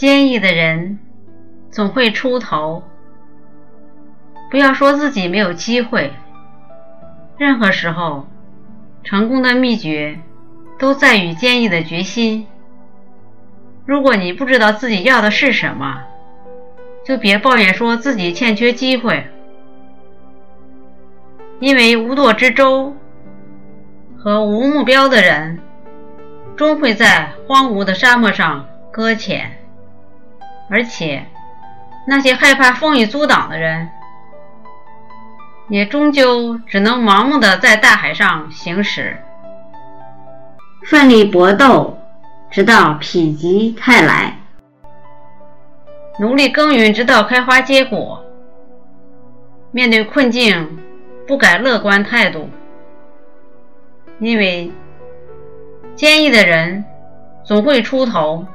坚毅的人总会出头。不要说自己没有机会，任何时候，成功的秘诀都在于坚毅的决心。如果你不知道自己要的是什么，就别抱怨说自己欠缺机会，因为无舵之舟和无目标的人，终会在荒芜的沙漠上搁浅。而且，那些害怕风雨阻挡的人，也终究只能盲目的在大海上行驶，奋力搏斗，直到否极泰来。努力耕耘，直到开花结果。面对困境，不改乐观态度，因为坚毅的人总会出头。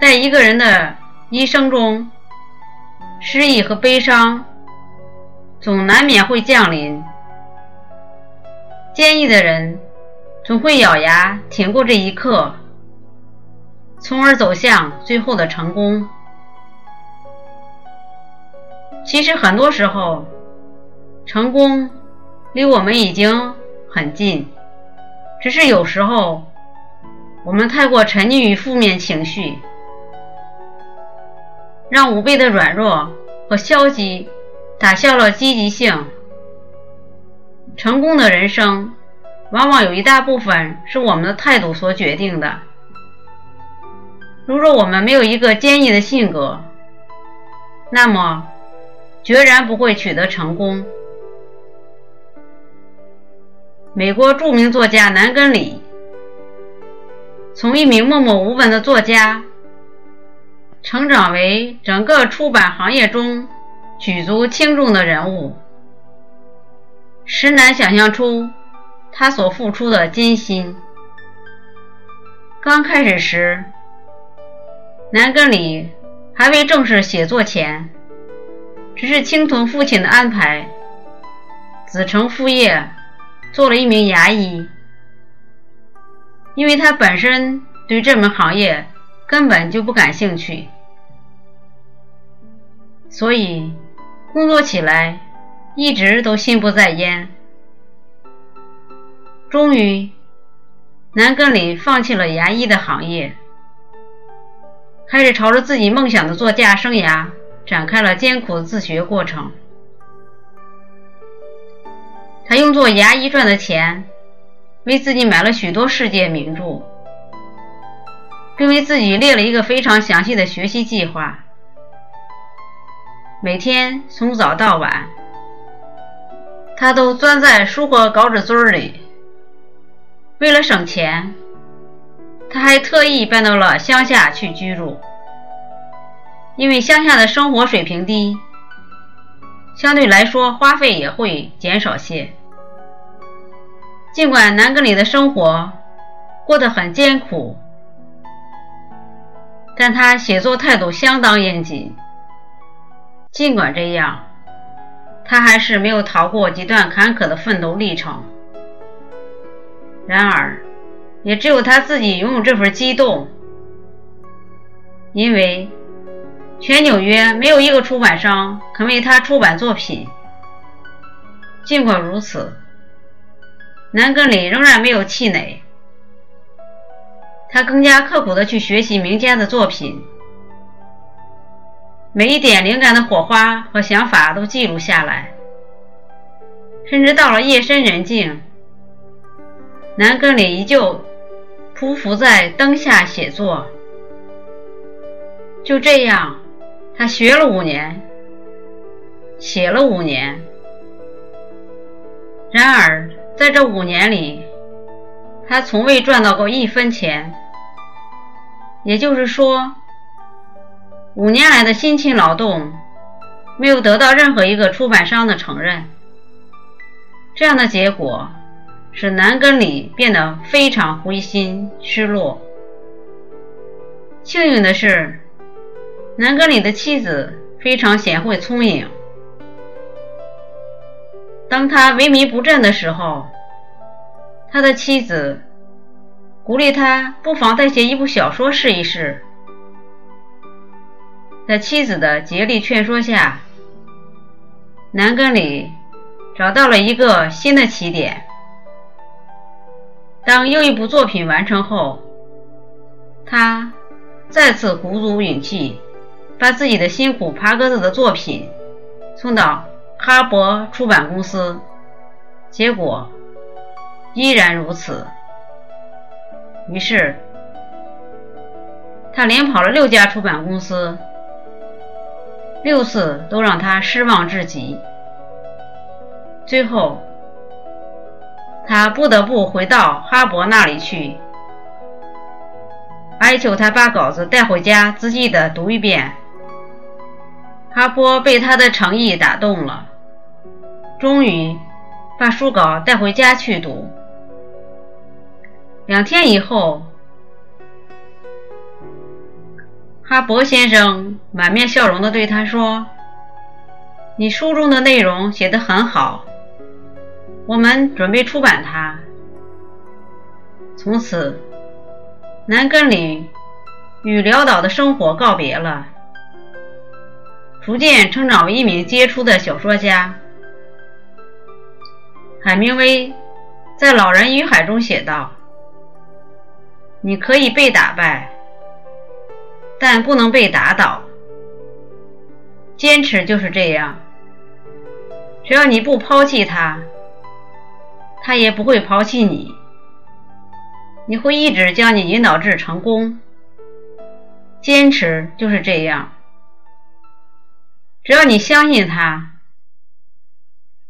在一个人的一生中，失意和悲伤总难免会降临。坚毅的人总会咬牙挺过这一刻，从而走向最后的成功。其实很多时候，成功离我们已经很近，只是有时候我们太过沉溺于负面情绪，让无谓的软弱和消极打消了积极性。成功的人生，往往有一大部分是我们的态度所决定的。如若我们没有一个坚毅的性格，那么。决然不会取得成功。美国著名作家南根里，从一名默默无闻的作家，成长为整个出版行业中举足轻重的人物，实难想象出他所付出的艰辛。刚开始时，南根里还未正式写作前。只是听从父亲的安排，子承父业，做了一名牙医。因为他本身对这门行业根本就不感兴趣，所以工作起来一直都心不在焉。终于，南根里放弃了牙医的行业，开始朝着自己梦想的作家生涯。展开了艰苦的自学过程。他用做牙医赚的钱，为自己买了许多世界名著，并为自己列了一个非常详细的学习计划。每天从早到晚，他都钻在书和稿纸堆里。为了省钱，他还特意搬到了乡下去居住。因为乡下的生活水平低，相对来说花费也会减少些。尽管南格里的生活过得很艰苦，但他写作态度相当严谨。尽管这样，他还是没有逃过几段坎坷的奋斗历程。然而，也只有他自己拥有这份激动，因为。全纽约没有一个出版商肯为他出版作品。尽管如此，南格里仍然没有气馁，他更加刻苦地去学习名家的作品，每一点灵感的火花和想法都记录下来，甚至到了夜深人静，南格里依旧匍匐在灯下写作。就这样。他学了五年，写了五年。然而，在这五年里，他从未赚到过一分钱。也就是说，五年来的辛勤劳动没有得到任何一个出版商的承认。这样的结果使南根里变得非常灰心失落。幸运的是。南根里的妻子非常贤惠聪颖。当他萎靡不振的时候，他的妻子鼓励他不妨再写一部小说试一试，在妻子的竭力劝说下，南根里找到了一个新的起点。当又一部作品完成后，他再次鼓足勇气，把自己的辛苦爬格子的作品送到哈勃出版公司，结果依然如此。于是，他连跑了六家出版公司，六次都让他失望至极。最后，他不得不回到哈勃那里去，哀求他把稿子带回家仔细的读一遍。哈勃被他的诚意打动了，终于把书稿带回家去读。两天以后，哈勃先生满面笑容地对他说：“你书中的内容写得很好，我们准备出版它。”从此，南根里与潦倒的生活告别了，逐渐成长为一名杰出的小说家。海明威在《老人与海》中写道。你可以被打败，但不能被打倒。坚持就是这样，只要你不抛弃他，他也不会抛弃你。你会一直将你引导至成功。坚持就是这样，只要你相信他，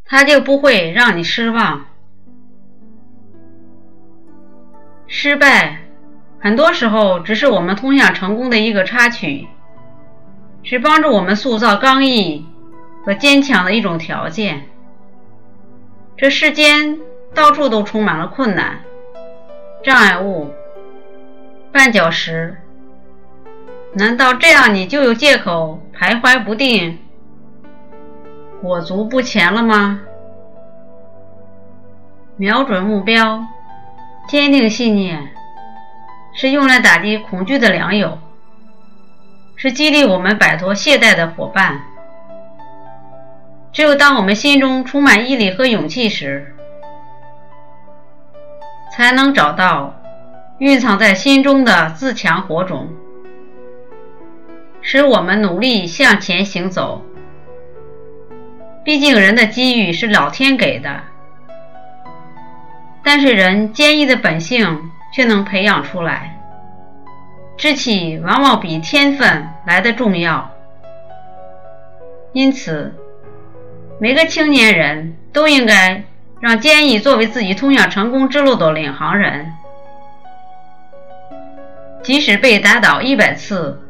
他就不会让你失望。失败。很多时候，只是我们通向成功的一个插曲，是帮助我们塑造刚毅和坚强的一种条件。这世间到处都充满了困难、障碍物、绊脚石，难道这样你就有借口徘徊不定、裹足不前了吗？瞄准目标，坚定信念。是用来打击恐惧的良友，是激励我们摆脱懈怠的伙伴。只有当我们心中充满毅力和勇气时，才能找到蕴藏在心中的自强火种，使我们努力向前行走。毕竟，人的机遇是老天给的，但是人坚毅的本性。却能培养出来，志气往往比天分来的重要。因此，每个青年人都应该让坚毅作为自己通向成功之路的领航人，即使被打倒一百次，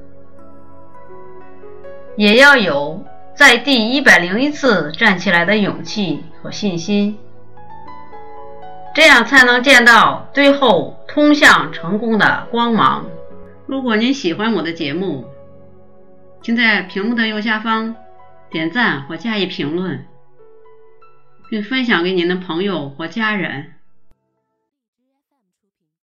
也要有在第一百零一次站起来的勇气和信心。这样才能见到最后通向成功的光芒。如果您喜欢我的节目，请在屏幕的右下方点赞或加以评论，并分享给您的朋友或家人。